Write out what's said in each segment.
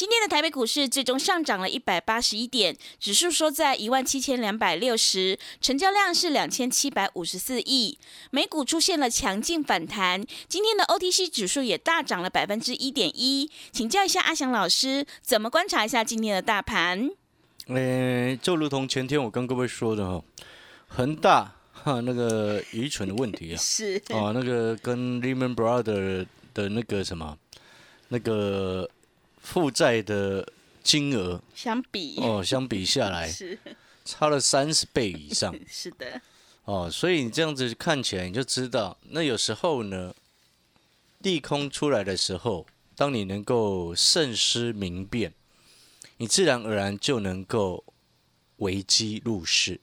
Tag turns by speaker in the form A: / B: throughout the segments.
A: 今天的台北股市最终上涨了一百八十一点，指数收在一万七千两百六十，成交量是两千七百五十四亿。美股出现了强劲反弹，今天的 OTC 指数也大涨了百分之一点一。请教一下阿翔老师，怎么观察一下今天的大盘？
B: 嗯，就如同前天我跟各位说的哈，恒大哈那个愚蠢的问题啊，
A: 是
B: 哦，那个跟 Lehman Brothers 的那个什么那个。负债的金额
A: 相比
B: 哦，相比下来
A: 是
B: 差了三十倍以上。
A: 是的
B: 哦，所以你这样子看起来，你就知道，那有时候呢，利空出来的时候，当你能够慎思明辨，你自然而然就能够危机入市。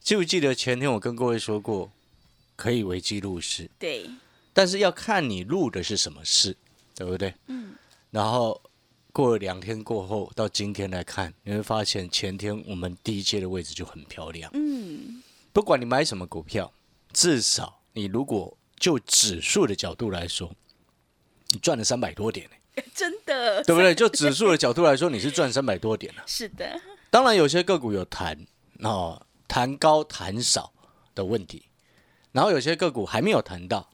B: 记不记得前天我跟各位说过，可以危机入市？
A: 对。
B: 但是要看你入的是什么事，对不对？嗯。然后。过了两天过后，到今天来看，你会发现前天我们第一阶的位置就很漂亮。嗯，不管你买什么股票，至少你如果就指数的角度来说，你赚了三百多点
A: 真的，
B: 对不对？就指数的角度来说，你是赚三百多点了。
A: 是的，
B: 当然有些个股有弹哦，弹高弹少的问题，然后有些个股还没有谈到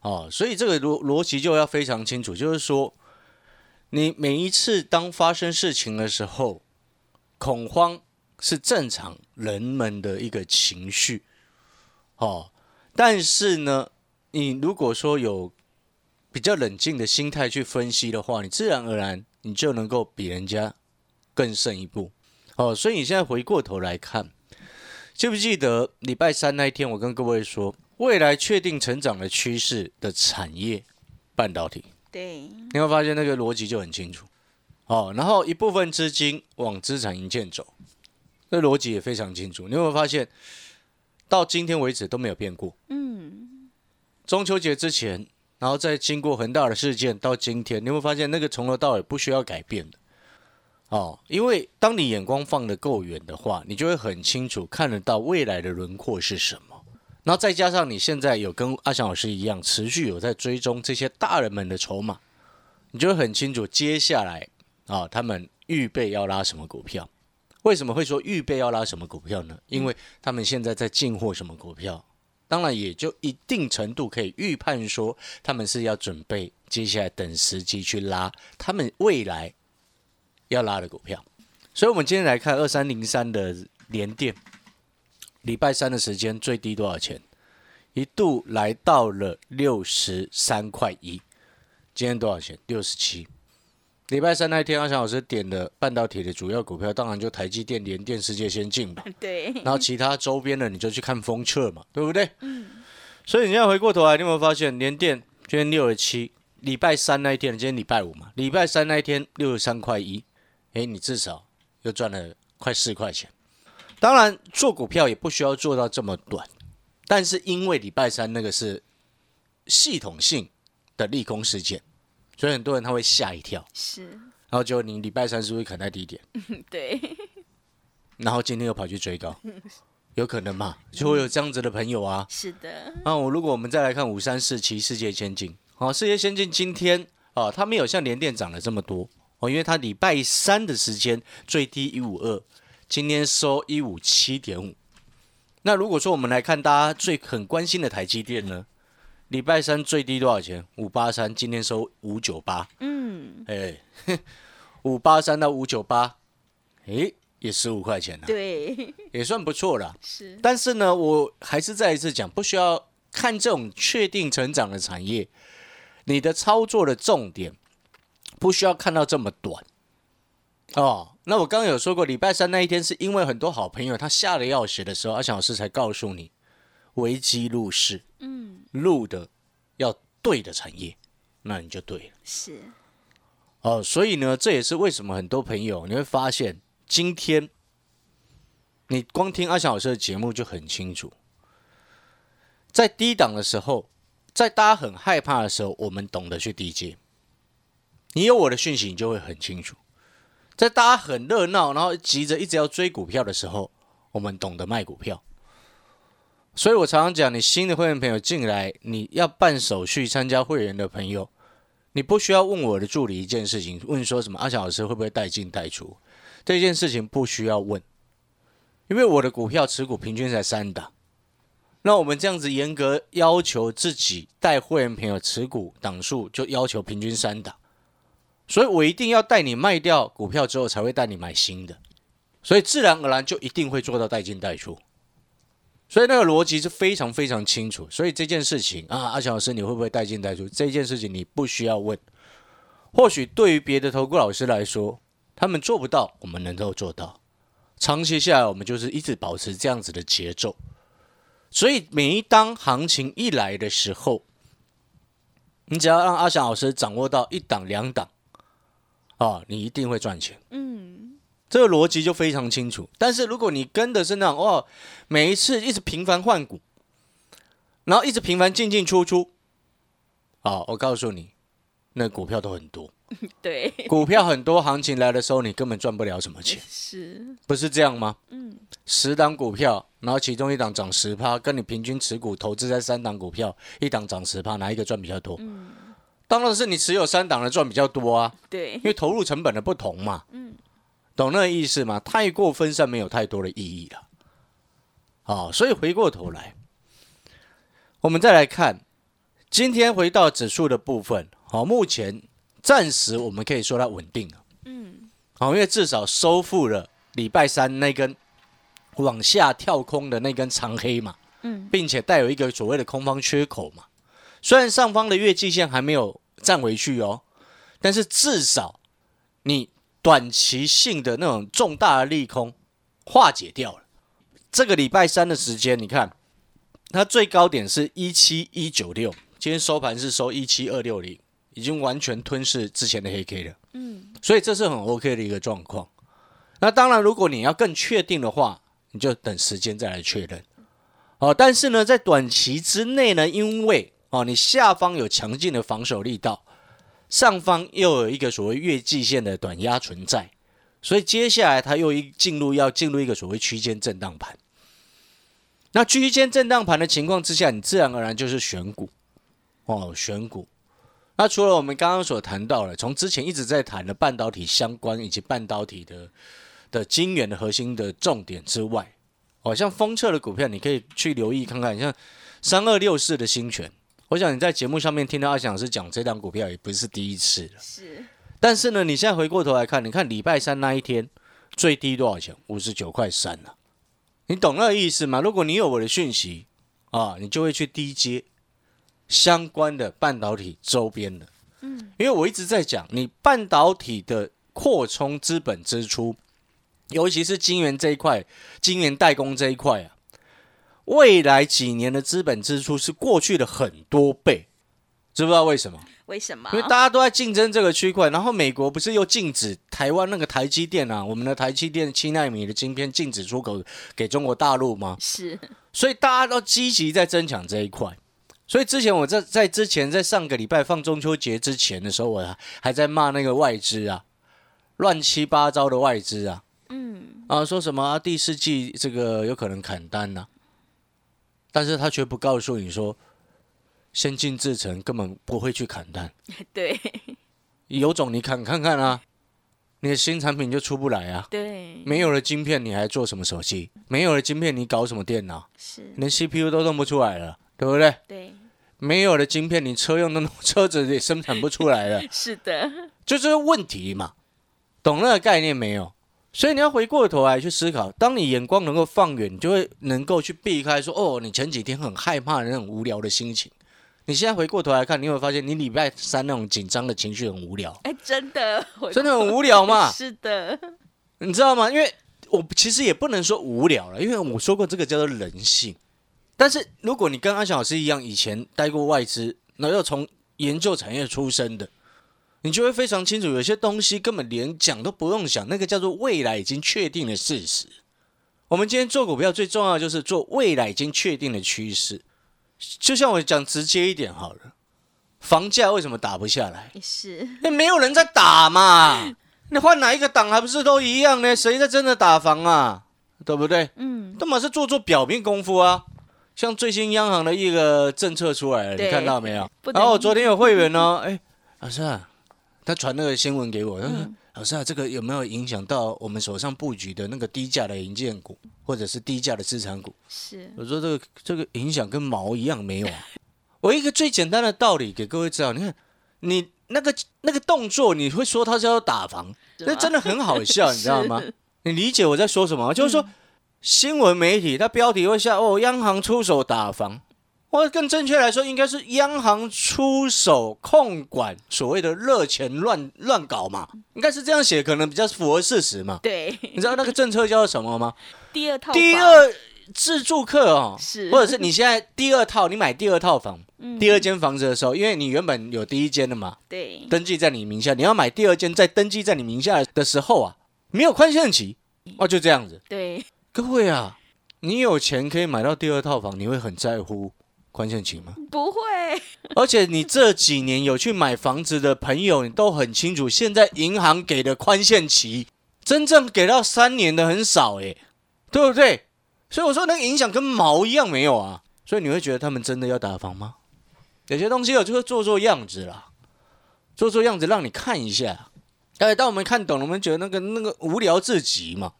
B: 哦，所以这个逻逻辑就要非常清楚，就是说。你每一次当发生事情的时候，恐慌是正常人们的一个情绪，哦，但是呢，你如果说有比较冷静的心态去分析的话，你自然而然你就能够比人家更胜一步，哦，所以你现在回过头来看，记不记得礼拜三那一天，我跟各位说，未来确定成长的趋势的产业，半导体。
A: 对，
B: 你会发现那个逻辑就很清楚，哦，然后一部分资金往资产营建走，那逻辑也非常清楚。你会发现到今天为止都没有变过。嗯，中秋节之前，然后再经过恒大的事件到今天，你会发现那个从头到尾不需要改变的。哦，因为当你眼光放得够远的话，你就会很清楚看得到未来的轮廓是什么。然后再加上你现在有跟阿翔老师一样，持续有在追踪这些大人们的筹码，你就会很清楚接下来啊，他们预备要拉什么股票？为什么会说预备要拉什么股票呢？因为他们现在在进货什么股票，当然也就一定程度可以预判说，他们是要准备接下来等时机去拉他们未来要拉的股票。所以，我们今天来看二三零三的联电。礼拜三的时间最低多少钱？一度来到了六十三块一。今天多少钱？六十七。礼拜三那一天，阿翔老师点的半导体的主要股票，当然就台积电、联电、世界先进吧。
A: 对。
B: 然后其他周边的你就去看风车嘛，对不对？嗯。所以你现在回过头来，你有没有发现联电今天六十七？礼拜三那一天，今天礼拜五嘛，礼拜三那一天六十三块一。哎，你至少又赚了快四块钱。当然，做股票也不需要做到这么短，但是因为礼拜三那个是系统性的利空事件，所以很多人他会吓一跳。
A: 是，然
B: 后就你礼拜三是不是砍在低点？
A: 对。
B: 然后今天又跑去追高，有可能嘛？就会有这样子的朋友啊。
A: 是的。
B: 那我如果我们再来看五三四七世界先进，好，世界先进今天啊，它没有像联电涨了这么多哦，因为它礼拜三的时间最低一五二。今天收一五七点五，那如果说我们来看大家最很关心的台积电呢，礼拜三最低多少钱？五八三，今天收五九八，嗯，哎，五八三到五九八，哎，也十五块钱了，
A: 对，
B: 也算不错了。
A: 是，
B: 但是呢，我还是再一次讲，不需要看这种确定成长的产业，你的操作的重点不需要看到这么短。哦，那我刚刚有说过，礼拜三那一天是因为很多好朋友他吓得要死的时候，阿翔老师才告诉你，危机入市，嗯，入的要对的产业，那你就对了。
A: 是，
B: 哦，所以呢，这也是为什么很多朋友你会发现，今天你光听阿翔老师的节目就很清楚，在低档的时候，在大家很害怕的时候，我们懂得去低接。你有我的讯息，你就会很清楚。在大家很热闹，然后急着一直要追股票的时候，我们懂得卖股票。所以我常常讲，你新的会员朋友进来，你要办手续参加会员的朋友，你不需要问我的助理一件事情，问说什么阿小老师会不会带进带出，这件事情不需要问，因为我的股票持股平均在三档。那我们这样子严格要求自己带会员朋友持股档数，就要求平均三档。所以我一定要带你卖掉股票之后，才会带你买新的，所以自然而然就一定会做到带进带出，所以那个逻辑是非常非常清楚。所以这件事情啊，阿强老师你会不会带进带出？这件事情你不需要问。或许对于别的投顾老师来说，他们做不到，我们能够做到。长期下来，我们就是一直保持这样子的节奏。所以每一当行情一来的时候，你只要让阿翔老师掌握到一档两档。啊，你一定会赚钱。嗯，这个逻辑就非常清楚。但是如果你跟的是那种哦，每一次一直频繁换股，然后一直频繁进进出出，啊，我告诉你，那股票都很多。
A: 对，
B: 股票很多，行情来的时候你根本赚不了什么钱，
A: 是
B: 不是这样吗？嗯，十档股票，然后其中一档涨十趴，跟你平均持股投资在三档股票，一档涨十趴，哪一个赚比较多？嗯。当然是你持有三档的赚比较多啊，
A: 对，
B: 因为投入成本的不同嘛，嗯，懂那个意思吗？太过分散没有太多的意义了，好，所以回过头来，我们再来看今天回到指数的部分，好，目前暂时我们可以说它稳定了，嗯，好，因为至少收复了礼拜三那根往下跳空的那根长黑嘛，嗯，并且带有一个所谓的空方缺口嘛，虽然上方的月季线还没有。站回去哦，但是至少你短期性的那种重大的利空化解掉了。这个礼拜三的时间，你看它最高点是一七一九六，今天收盘是收一七二六零，已经完全吞噬之前的黑 K 了。嗯，所以这是很 OK 的一个状况。那当然，如果你要更确定的话，你就等时间再来确认。哦，但是呢，在短期之内呢，因为哦，你下方有强劲的防守力道，上方又有一个所谓月季线的短压存在，所以接下来它又一进入要进入一个所谓区间震荡盘。那区间震荡盘的情况之下，你自然而然就是选股哦，选股。那除了我们刚刚所谈到的，从之前一直在谈的半导体相关以及半导体的的晶圆的核心的重点之外，哦，像封测的股票，你可以去留意看看，像。三二六四的新权，我想你在节目上面听到阿翔老师讲这张股票也不是第一次了。
A: 是，
B: 但是呢，你现在回过头来看，你看礼拜三那一天最低多少钱？五十九块三了。你懂那个意思吗？如果你有我的讯息啊，你就会去低接相关的半导体周边的。嗯，因为我一直在讲，你半导体的扩充资本支出，尤其是晶圆这一块，晶圆代工这一块啊。未来几年的资本支出是过去的很多倍，知不知道为什么？
A: 为什么？
B: 因为大家都在竞争这个区块，然后美国不是又禁止台湾那个台积电啊，我们的台积电七纳米的晶片禁止出口给中国大陆吗？
A: 是，
B: 所以大家都积极在争抢这一块。所以之前我在在之前在上个礼拜放中秋节之前的时候，我还在骂那个外资啊，乱七八糟的外资啊，嗯啊，说什么第四季这个有可能砍单呢？但是他却不告诉你说，先进制程根本不会去砍单。
A: 对，
B: 有种你砍看看啊，你的新产品就出不来啊。
A: 对，
B: 没有了晶片，你还做什么手机？没有了晶片，你搞什么电脑？
A: 是，
B: 连 CPU 都弄不出来了，对不对？
A: 对，
B: 没有了晶片，你车用的 车子也生产不出来了。
A: 是的，
B: 就这个问题嘛，懂那个概念没有？所以你要回过头来去思考，当你眼光能够放远，你就会能够去避开说：“哦，你前几天很害怕的那种无聊的心情。”你现在回过头来看，你会发现你礼拜三那种紧张的情绪很无聊，
A: 哎，真的，
B: 真的很无聊嘛？
A: 是的，
B: 你知道吗？因为我其实也不能说无聊了，因为我说过这个叫做人性。但是如果你跟阿翔老师一样，以前待过外资，然后又从研究产业出身的，你就会非常清楚，有些东西根本连讲都不用想，那个叫做未来已经确定的事实。我们今天做股票最重要的就是做未来已经确定的趋势。就像我讲直接一点好了，房价为什么打不下来？
A: 是，
B: 那没有人在打嘛。你换哪一个党还不是都一样呢？谁在真的打房啊？对不对？嗯，都嘛是做做表面功夫啊。像最新央行的一个政策出来了，你看到没有？然后昨天有会员呢，哎，老师啊，他传那个新闻给我，他说：“老师啊，这个有没有影响到我们手上布局的那个低价的银建股，或者是低价的资产股？”
A: 是，
B: 我说这个这个影响跟毛一样没有啊。我一个最简单的道理给各位知道，你看你那个那个动作，你会说他是要打房，那真的很好笑，你知道吗？你理解我在说什么？就是说。新闻媒体，它标题会下哦，央行出手打房，或者更正确来说，应该是央行出手控管所谓的热钱乱乱搞嘛，应该是这样写，可能比较符合事实嘛。
A: 对，
B: 你知道那个政策叫做什么吗？
A: 第二套，
B: 第二自住客哦，
A: 是，
B: 或者是你现在第二套，你买第二套房，第二间房子的时候，因为你原本有第一间的嘛，
A: 对，
B: 登记在你名下，你要买第二间，在登记在你名下的时候啊，没有宽限期，哦，就这样子，
A: 对。
B: 各位啊，你有钱可以买到第二套房，你会很在乎宽限期吗？
A: 不会。
B: 而且你这几年有去买房子的朋友，你都很清楚，现在银行给的宽限期，真正给到三年的很少诶，对不对？所以我说那个影响跟毛一样没有啊。所以你会觉得他们真的要打房吗？有些东西我就是做做样子啦，做做样子让你看一下。哎，当我们看懂了，我们觉得那个那个无聊至极嘛。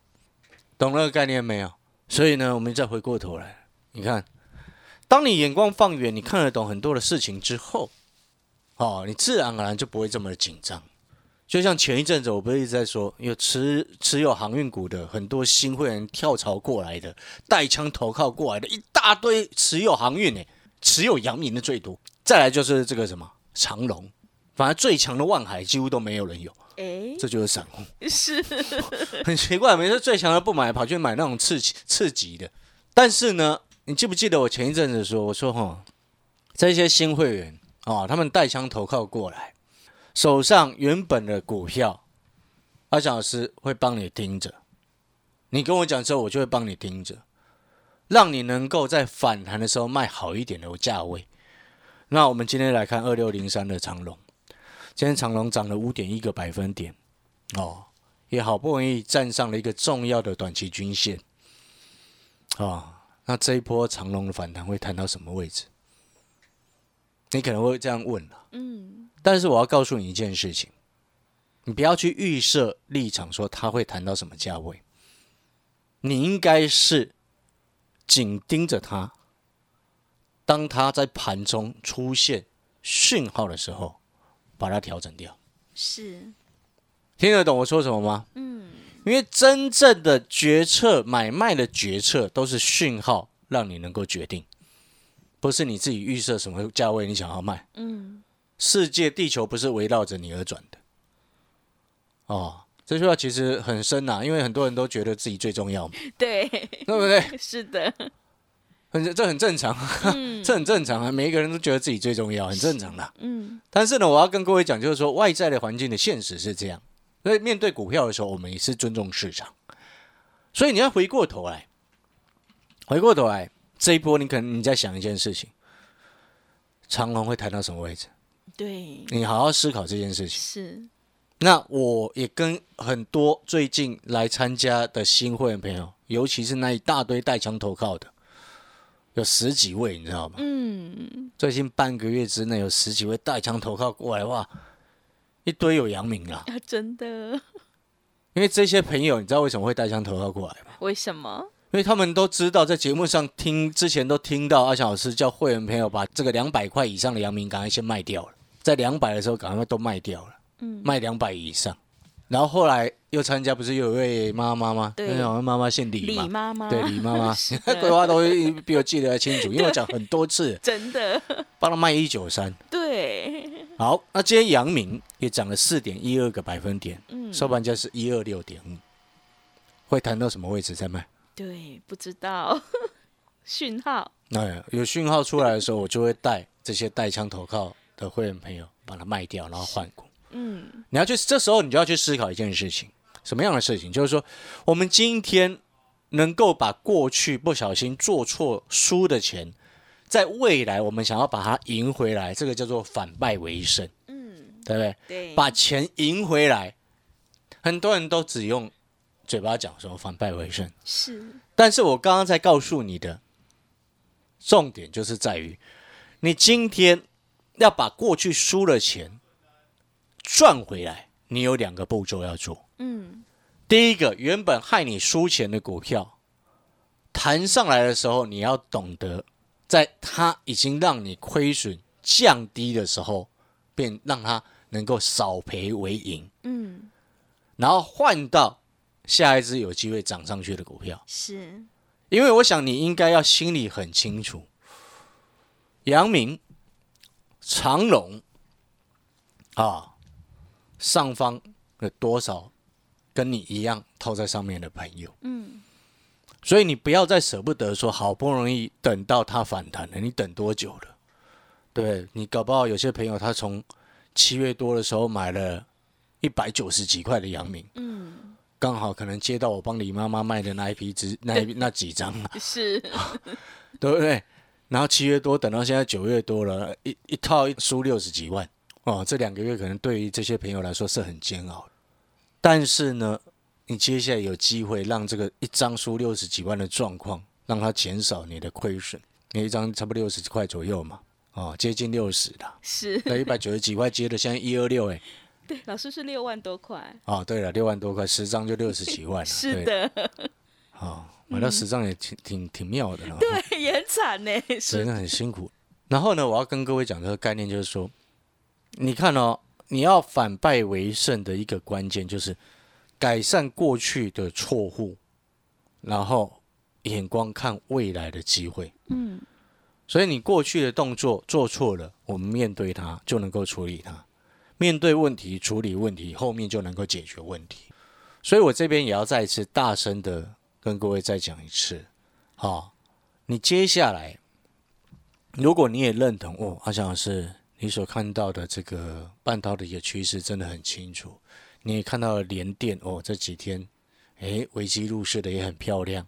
B: 懂那个概念没有？所以呢，我们再回过头来，你看，当你眼光放远，你看得懂很多的事情之后，哦，你自然而然就不会这么的紧张。就像前一阵子，我不是一直在说，有持持有航运股的很多新会员跳槽过来的，带枪投靠过来的一大堆持有航运诶，持有阳明的最多，再来就是这个什么长龙，反而最强的万海几乎都没有人有。哎，这就是散户，
A: 是
B: 很奇怪，每次最强的不买，跑去买那种刺激刺激的。但是呢，你记不记得我前一阵子说，我说哈，这些新会员啊，他们带枪投靠过来，手上原本的股票，阿翔老师会帮你盯着。你跟我讲之后，我就会帮你盯着，让你能够在反弹的时候卖好一点的价位。那我们今天来看二六零三的长龙。今天长隆涨了五点一个百分点，哦，也好不容易站上了一个重要的短期均线，啊，那这一波长龙的反弹会弹到什么位置？你可能会这样问了，嗯，但是我要告诉你一件事情，你不要去预设立场说它会弹到什么价位，你应该是紧盯着它，当它在盘中出现讯号的时候。把它调整掉，
A: 是
B: 听得懂我说什么吗？嗯，因为真正的决策、买卖的决策都是讯号，让你能够决定，不是你自己预设什么价位你想要卖。嗯，世界、地球不是围绕着你而转的。哦，这句话其实很深呐，因为很多人都觉得自己最重要嘛。
A: 对，
B: 对不对？
A: 是的。
B: 很这很正常，这很正常啊！每一个人都觉得自己最重要，很正常的。嗯，但是呢，我要跟各位讲，就是说外在的环境的现实是这样，所以面对股票的时候，我们也是尊重市场。所以你要回过头来，回过头来，这一波你可能你在想一件事情：长龙会谈到什么位置？
A: 对，
B: 你好好思考这件事情。
A: 是。
B: 那我也跟很多最近来参加的新会员朋友，尤其是那一大堆带枪投靠的。有十几位，你知道吗？嗯，最近半个月之内有十几位带枪投靠过来，哇，一堆有阳明啊！
A: 真的，
B: 因为这些朋友，你知道为什么会带枪投靠过来吗？
A: 为什么？
B: 因为他们都知道，在节目上听之前都听到阿强老师叫会员朋友把这个两百块以上的阳明赶快先卖掉了，在两百的时候赶快都卖掉了，嗯，卖两百以上，然后后来又参加，不是有一位妈妈吗？
A: 对。
B: 好像妈妈姓李
A: 李
B: 嘛，
A: 妈妈，
B: 对李妈妈。
A: 是，的
B: 桂花都比我记得还清楚，因为我讲很多次，
A: 真的，
B: 帮他卖一九三。
A: 对，
B: 好，那今天阳明也涨了四点一二个百分点，
A: 嗯，
B: 收盘价是一二六点五，会谈到什么位置再卖？
A: 对，不知道 讯号，
B: 那有讯号出来的时候，我就会带这些带枪投靠的会员朋友把它卖掉，然后换股。
A: 嗯，
B: 你要去，这时候你就要去思考一件事情，什么样的事情？就是说，我们今天能够把过去不小心做错输的钱，在未来我们想要把它赢回来，这个叫做反败为胜，
A: 嗯，
B: 对不对？
A: 对，
B: 把钱赢回来，很多人都只用嘴巴讲说反败为胜，
A: 是，
B: 但是我刚刚在告诉你的重点就是在于，你今天要把过去输的钱赚回来，你有两个步骤要做。
A: 嗯，
B: 第一个，原本害你输钱的股票，弹上来的时候，你要懂得，在它已经让你亏损降低的时候，便让它能够少赔为盈，
A: 嗯，
B: 然后换到下一只有机会涨上去的股票。
A: 是，
B: 因为我想你应该要心里很清楚，阳明、长隆啊，上方有多少跟你一样套在上面的朋友，
A: 嗯，
B: 所以你不要再舍不得说，好不容易等到它反弹了，你等多久了？对你搞不好有些朋友他从七月多的时候买了一百九十几块的阳明，
A: 嗯，
B: 刚好可能接到我帮李妈妈卖的那一批只 那一那几张啊
A: 是，
B: 对不对？然后七月多等到现在九月多了，一一套输六十几万哦，这两个月可能对于这些朋友来说是很煎熬的。但是呢，你接下来有机会让这个一张输六十几万的状况，让它减少你的亏损。你一张差不多六十几块左右嘛，哦，接近六十的，
A: 是，
B: 那一百九十几块接的，现在一二六哎，
A: 对，老师是六万多块，
B: 哦，对了，六万多块，十张就六十几万了，
A: 是，的，
B: 哦，买到十张也挺挺挺妙的了，
A: 对，也很惨呢，
B: 真
A: 是，
B: 的很辛苦。然后呢，我要跟各位讲这个概念，就是说，你看哦，你要反败为胜的一个关键就是改善过去的错误，然后眼光看未来的机会。
A: 嗯，
B: 所以你过去的动作做错了，我们面对它就能够处理它，面对问题处理问题，后面就能够解决问题。所以我这边也要再一次大声的跟各位再讲一次，好、你接下来如果你也认同哦，阿翔老师，你所看到的这个半导体的趋势真的很清楚，你也看到了联电哦，这几天诶危机入市的也很漂亮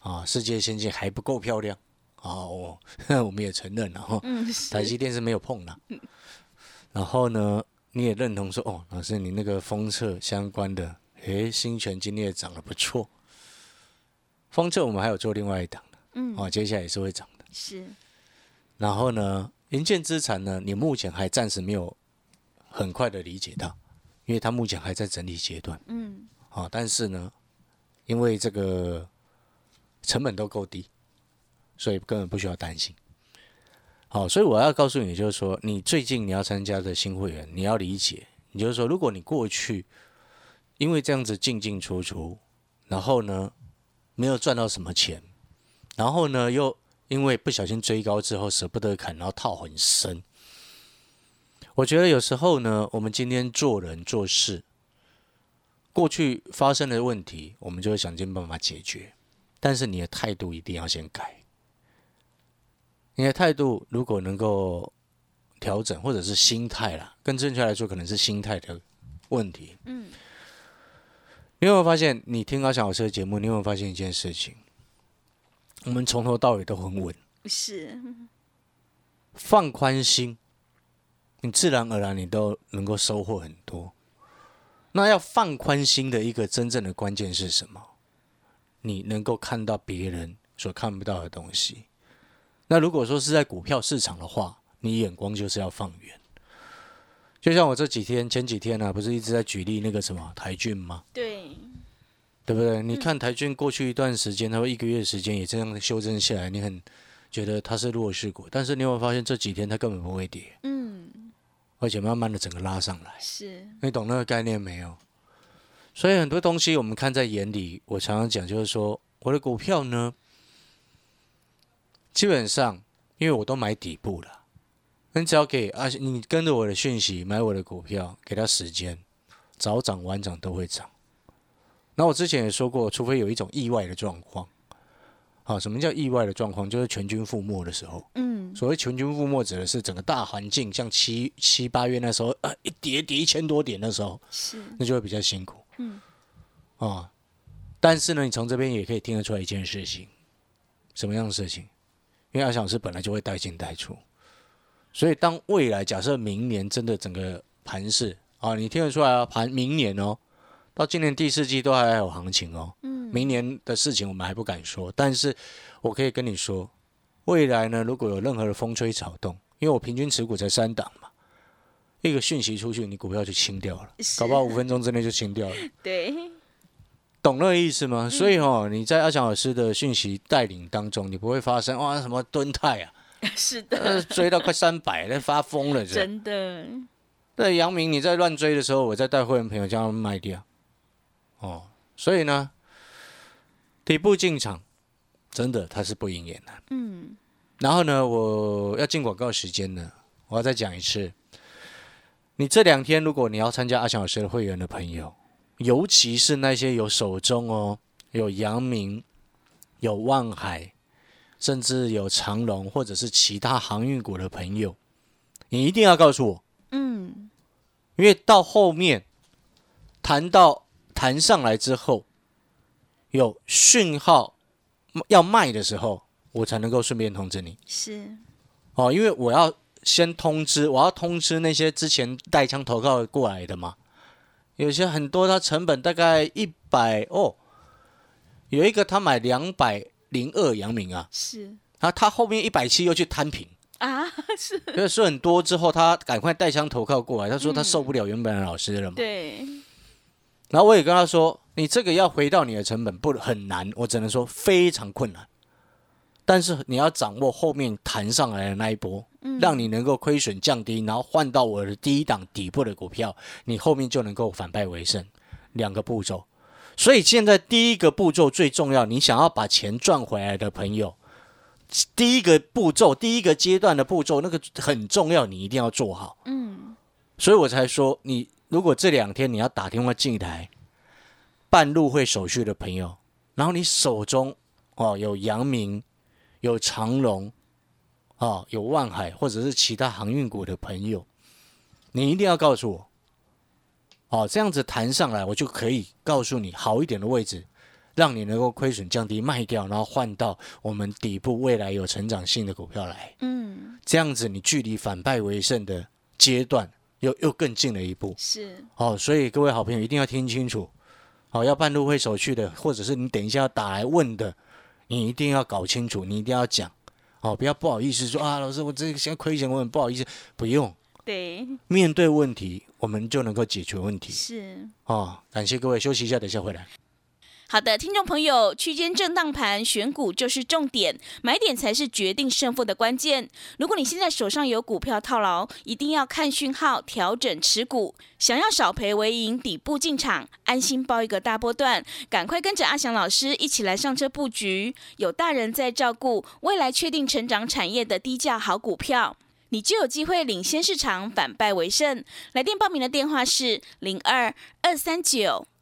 B: 啊，世界先进还不够漂亮啊，哦，我们也承认了哈，
A: 嗯，是，
B: 台积电是没有碰的。然后呢，你也认同说，哦，老师你那个封测相关的，诶，新权今天也涨得不错。封测我们还有做另外一档的，
A: 嗯，
B: 哦，接下来也是会涨的。
A: 是，
B: 然后呢，银建资产呢，你目前还暂时没有很快的理解到，因为它目前还在整理阶段。
A: 嗯，
B: 啊、但是呢，因为这个成本都够低，所以根本不需要担心。好，所以我要告诉你，就是说，你最近你要参加的新会员，你要理解，你就是说，如果你过去因为这样子进进出出，然后呢没有赚到什么钱，然后呢又因为不小心追高之后舍不得砍，然后套很深。我觉得有时候呢，我们今天做人做事，过去发生的问题，我们就会想尽办法解决，但是你的态度一定要先改。你的态度如果能够调整，或者是心态啦，更正确来说，可能是心态的问题。
A: 嗯，
B: 你有没有发现，你听高翔老师的节目，你有没有发现一件事情？我们从头到尾都很稳，
A: 是，
B: 放宽心，你自然而然你都能够收获很多。那要放宽心的一个真正的关键是什么？你能够看到别人所看不到的东西。那如果说是在股票市场的话，你眼光就是要放远。就像我这几天、前几天呢、啊，不是一直在举例那个什么台骏吗？
A: 对，
B: 对不对？你看台骏过去一段时间，它会一个月时间也这样修正下来，你很觉得它是弱势股，但是你有没有发现这几天它根本不会跌，
A: 嗯，
B: 而且慢慢的整个拉上来？
A: 是，
B: 你懂那个概念没有？所以很多东西我们看在眼里。我常常讲，就是说我的股票呢，基本上因为我都买底部了，你只要给啊，你跟着我的讯息买我的股票，给他时间，早涨晚涨都会涨。那我之前也说过，除非有一种意外的状况，啊，什么叫意外的状况？就是全军覆没的时候。嗯，所谓全军覆没，指的是整个大环境，像七七八月那时候，呃，一跌跌一千多点的时候，
A: 是，
B: 那就会比较辛苦。嗯，啊，但是呢，你从这边也可以听得出来一件事情，什么样的事情？因为阿翔是本来就会带进带出，所以当未来假设明年真的整个盘势啊，你听得出来啊，盘明年哦。到今年第四季都还有行情哦，嗯，明年的事情我们还不敢说，但是我可以跟你说，未来呢，如果有任何的风吹草动，因为我平均持股才三档嘛，一个讯息出去，你股票就清掉了，搞不好五分钟之内就清掉了，
A: 对，
B: 懂那个意思吗？所以哦，你在阿强老师的讯息带领当中，你不会发生哇什么蹲泰啊，
A: 是的，
B: 追到快三百，那发疯了，
A: 真的。
B: 那杨明，你在乱追的时候，我在带会员朋友将他们卖掉。哦，所以呢，底部进场真的它是不应言的。嗯，然后呢，我要进广告时间呢，我要再讲一次，你这两天如果你要参加阿强老师的会员的朋友，尤其是那些有手中哦，有阳明、有望海，甚至有长隆或者是其他航运股的朋友，你一定要告诉我，嗯，因为到后面谈到。弹上来之后，有讯号要卖的时候，我才能够顺便通知你。
A: 是
B: 哦，因为我要先通知，我要通知那些之前带枪投靠过来的嘛。有些很多，他成本大概一百哦，有一个他买两百零二阳明啊，
A: 是，
B: 然后他后面一百七又去摊平
A: 啊，是，
B: 因为说很多之后，他赶快带枪投靠过来，他说他受不了原本的老师了嘛。
A: 对。
B: 然后我也跟他说：“你这个要回到你的成本不很难，我只能说非常困难。但是你要掌握后面弹上来的那一波，让你能够亏损降低，然后换到我的第一档底部的股票，你后面就能够反败为胜。两个步骤。所以现在第一个步骤最重要，你想要把钱赚回来的朋友，第一个步骤、第一个阶段的步骤，那个很重要，你一定要做好。嗯，所以我才说你。”如果这两天你要打电话进来办入会手续的朋友，然后你手中哦有阳明、有长隆、哦有万海或者是其他航运股的朋友，你一定要告诉我，哦这样子谈上来，我就可以告诉你好一点的位置，让你能够亏损降低卖掉，然后换到我们底部未来有成长性的股票来。嗯，这样子你距离反败为胜的阶段。又又更近了一步，
A: 是。
B: 哦，所以各位好朋友一定要听清楚，好要办入会手续的，或者是你等一下要打来问的，你一定要搞清楚，你一定要讲，哦，不要不好意思说啊，老师我这个现在亏钱，我很不好意思，不用，
A: 对，
B: 面对问题我们就能够解决问题，
A: 是。
B: 哦，感谢各位，休息一下，等一下回来。
A: 好的，听众朋友，区间震荡盘选股就是重点，买点才是决定胜负的关键。如果你现在手上有股票套牢，一定要看讯号调整持股。想要少赔为赢，底部进场，安心包一个大波段，赶快跟着阿翔老师一起来上车布局。有大人在照顾，未来确定成长产业的低价好股票，你就有机会领先市场，反败为胜。来电报名的电话是零二二三九。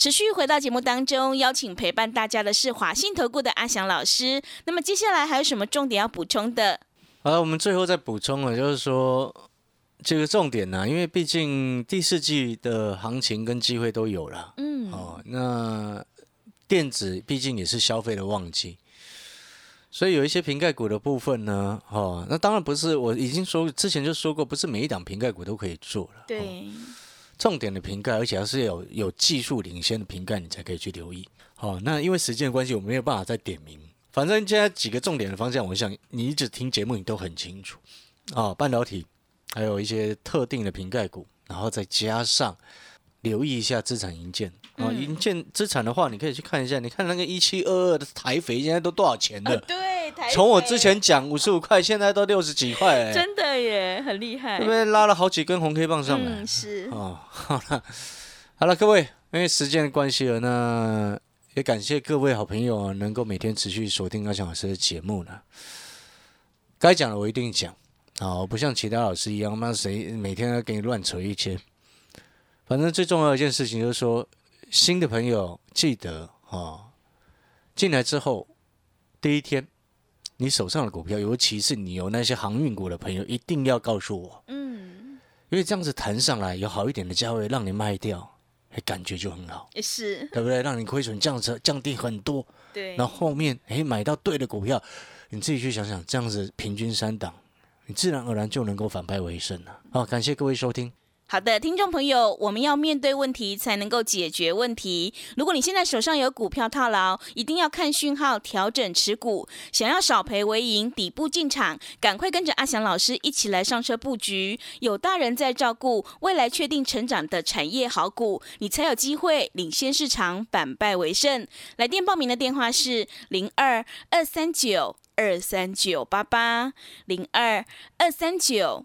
A: 持续回到节目当中，邀请陪伴大家的是华信投顾的阿翔老师。那么接下来还有什么重点要补充的？
B: 好了，我们最后再补充了，就是说。这个重点呢、因为毕竟第四季的行情跟机会都有了。
A: 嗯，
B: 哦，那电子毕竟也是消费的旺季，所以有一些瓶盖股的部分呢，哦，那当然不是，我已经说之前就说过，不是每一档瓶盖股都可以做了。哦
A: 对，
B: 重点的瓶盖，而且要是有有技术领先的瓶盖，你才可以去留意。好、那因为时间的关系，我没有办法再点名。反正现在几个重点的方向，我想你一直听节目，你都很清楚。哦，半导体，还有一些特定的瓶盖股，然后再加上留意一下资产营建。哦，
A: 嗯
B: 营建资产的话，你可以去看一下，你看那个一七二二的台肥现在都多少钱了？
A: 对，台
B: 从我之前讲五十五块，现在都六十几块、欸，
A: 真的耶，很厉害，
B: 对不对？拉了好几根红 K 棒上来。
A: 嗯，是，
B: 哦，好了，好了，各位，因为时间的关系了，那也感谢各位好朋友啊，能够每天持续锁定阿翔老师的节目呢。该讲的我一定讲，啊，我不像其他老师一样，那谁每天要给你乱扯一些。反正最重要的一件事情就是说，新的朋友记得啊，进来之后第一天，你手上的股票，尤其是你有那些航运股的朋友，一定要告诉我。
A: 嗯，
B: 因为这样子谈上来有好一点的价位让你卖掉，哎，感觉就很好，
A: 也是，
B: 对不对？让你亏损降成降低很多，
A: 对，
B: 然后后面哎买到对的股票，你自己去想想，这样子平均三档，你自然而然就能够反败为胜了。好，感谢各位收听。
A: 好的，听众朋友，我们要面对问题才能够解决问题。如果你现在手上有股票套牢，一定要看讯号调整持股。想要少赔为赢，底部进场，赶快跟着阿翔老师一起来上车布局。有大人在照顾，未来确定成长的产业好股，你才有机会领先市场，反败为胜。来电报名的电话是零二二三九二三九八八零二二三九。